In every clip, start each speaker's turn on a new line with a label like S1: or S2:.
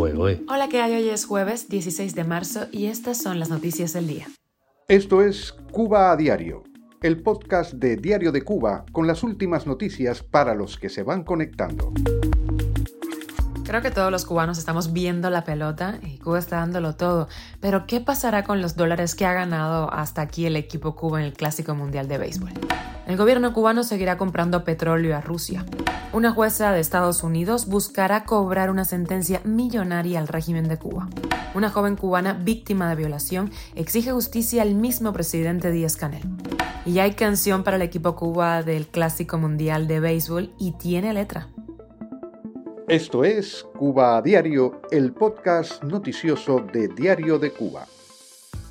S1: fuego, ¿eh?
S2: Hola, ¿qué hay? Hoy es jueves 16 de marzo y estas son las noticias del día.
S3: Esto es Cuba a Diario, el podcast de Diario de Cuba con las últimas noticias para los que se van conectando.
S2: Creo que todos los cubanos estamos viendo la pelota y Cuba está dándolo todo. Pero ¿qué pasará con los dólares que ha ganado hasta aquí el equipo Cuba en el Clásico Mundial de Béisbol? El gobierno cubano seguirá comprando petróleo a Rusia. Una jueza de Estados Unidos buscará cobrar una sentencia millonaria al régimen de Cuba. Una joven cubana víctima de violación exige justicia al mismo presidente Díaz Canel. Y hay canción para el equipo Cuba del Clásico Mundial de Béisbol y tiene letra.
S3: Esto es Cuba Diario, el podcast noticioso de Diario de Cuba.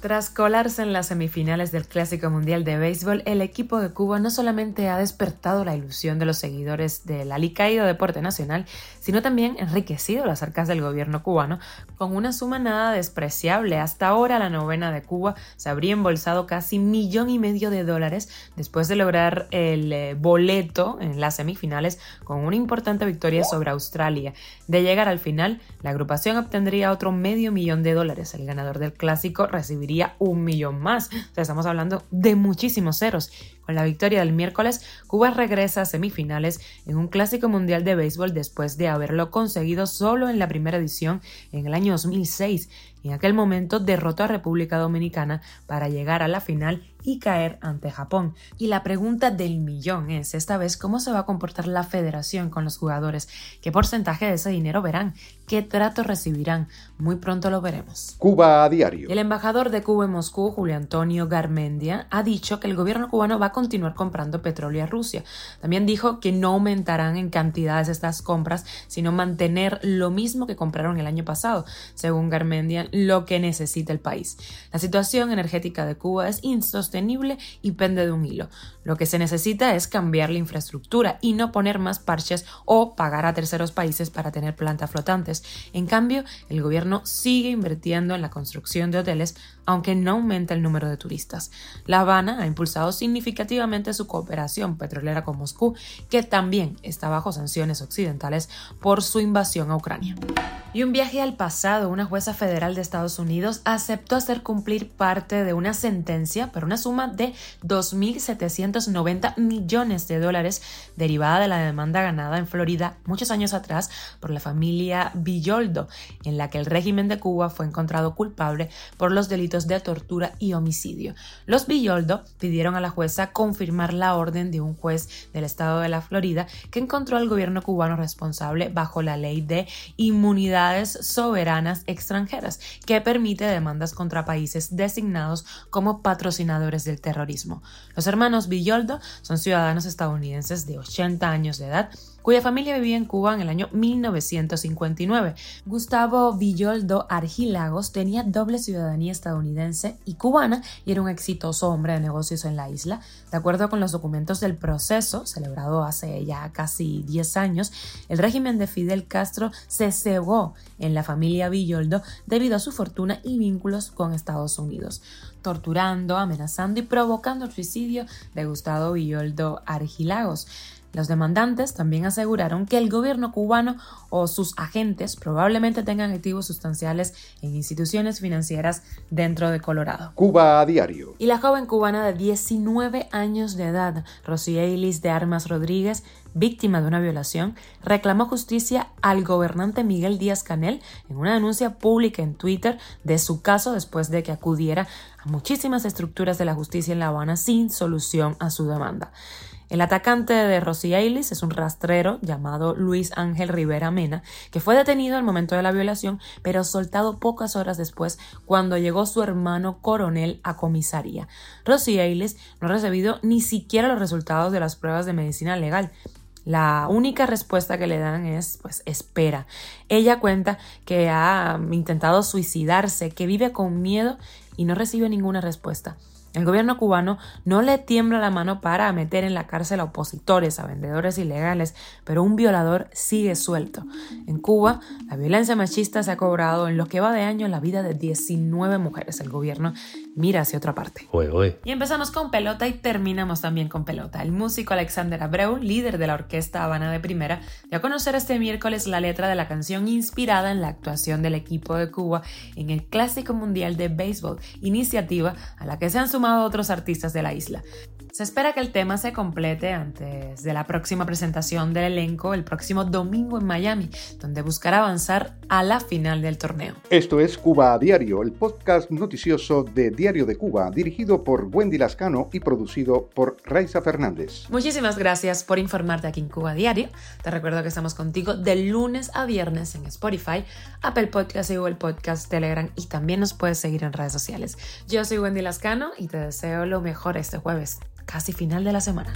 S2: Tras colarse en las semifinales del Clásico Mundial de Béisbol, el equipo de Cuba no solamente ha despertado la ilusión de los seguidores del alicaído deporte nacional, sino también enriquecido las arcas del gobierno cubano con una suma nada despreciable. Hasta ahora la novena de Cuba se habría embolsado casi millón y medio de dólares después de lograr el eh, boleto en las semifinales con una importante victoria sobre Australia. De llegar al final, la agrupación obtendría otro medio millón de dólares. El ganador del clásico recibiría un millón más. Estamos hablando de muchísimos ceros. Con la victoria del miércoles, Cuba regresa a semifinales en un clásico mundial de béisbol después de haberlo conseguido solo en la primera edición en el año 2006. En aquel momento derrotó a República Dominicana para llegar a la final y caer ante Japón. Y la pregunta del millón es esta vez cómo se va a comportar la federación con los jugadores, qué porcentaje de ese dinero verán, qué trato recibirán. Muy pronto lo veremos.
S3: Cuba a diario.
S2: El embajador de Cuba en Moscú, Julio Antonio Garmendia, ha dicho que el gobierno cubano va a continuar comprando petróleo a Rusia. También dijo que no aumentarán en cantidades estas compras, sino mantener lo mismo que compraron el año pasado, según Garmendia, lo que necesita el país. La situación energética de Cuba es insostenible sostenible y pende de un hilo. Lo que se necesita es cambiar la infraestructura y no poner más parches o pagar a terceros países para tener plantas flotantes. En cambio, el gobierno sigue invirtiendo en la construcción de hoteles, aunque no aumenta el número de turistas. La Habana ha impulsado significativamente su cooperación petrolera con Moscú, que también está bajo sanciones occidentales por su invasión a Ucrania. Y un viaje al pasado, una jueza federal de Estados Unidos aceptó hacer cumplir parte de una sentencia por una suma de 2.790 millones de dólares derivada de la demanda ganada en Florida muchos años atrás por la familia Villoldo, en la que el régimen de Cuba fue encontrado culpable por los delitos de tortura y homicidio. Los Villoldo pidieron a la jueza confirmar la orden de un juez del estado de la Florida que encontró al gobierno cubano responsable bajo la ley de inmunidades soberanas extranjeras, que permite demandas contra países designados como patrocinadores del terrorismo. Los hermanos Villoldo son ciudadanos estadounidenses de 80 años de edad cuya familia vivía en Cuba en el año 1959. Gustavo Villoldo Argilagos tenía doble ciudadanía estadounidense y cubana y era un exitoso hombre de negocios en la isla. De acuerdo con los documentos del proceso, celebrado hace ya casi 10 años, el régimen de Fidel Castro se cebó en la familia Villoldo debido a su fortuna y vínculos con Estados Unidos, torturando, amenazando y provocando el suicidio de Gustavo Villoldo Argilagos. Los demandantes también aseguraron que el gobierno cubano o sus agentes probablemente tengan activos sustanciales en instituciones financieras dentro de Colorado.
S3: Cuba a diario.
S2: Y la joven cubana de 19 años de edad, Rosy Eilis de Armas Rodríguez, víctima de una violación, reclamó justicia al gobernante Miguel Díaz Canel en una denuncia pública en Twitter de su caso después de que acudiera a muchísimas estructuras de la justicia en La Habana sin solución a su demanda. El atacante de Rosy Ailis es un rastrero llamado Luis Ángel Rivera Mena, que fue detenido al momento de la violación, pero soltado pocas horas después cuando llegó su hermano coronel a comisaría. Rosy Ailis no ha recibido ni siquiera los resultados de las pruebas de medicina legal. La única respuesta que le dan es, pues, espera. Ella cuenta que ha intentado suicidarse, que vive con miedo y no recibe ninguna respuesta. El gobierno cubano no le tiembla la mano para meter en la cárcel a opositores, a vendedores ilegales, pero un violador sigue suelto. En Cuba, la violencia machista se ha cobrado en lo que va de año la vida de 19 mujeres. El gobierno mira hacia otra parte.
S1: Oye, oye.
S2: Y empezamos con pelota y terminamos también con pelota. El músico Alexander Abreu, líder de la Orquesta Habana de Primera, dio a conocer este miércoles la letra de la canción inspirada en la actuación del equipo de Cuba en el Clásico Mundial de Béisbol, iniciativa a la que se han sumado otros artistas de la isla. Se espera que el tema se complete antes de la próxima presentación del elenco el próximo domingo en Miami, donde buscará avanzar a la final del torneo.
S3: Esto es Cuba a Diario, el podcast noticioso de Diario de Cuba, dirigido por Wendy Lascano y producido por Raiza Fernández.
S2: Muchísimas gracias por informarte aquí en Cuba Diario. Te recuerdo que estamos contigo de lunes a viernes en Spotify, Apple Podcast y Google Podcast, Telegram y también nos puedes seguir en redes sociales. Yo soy Wendy Lascano y te deseo lo mejor este jueves casi final de la semana.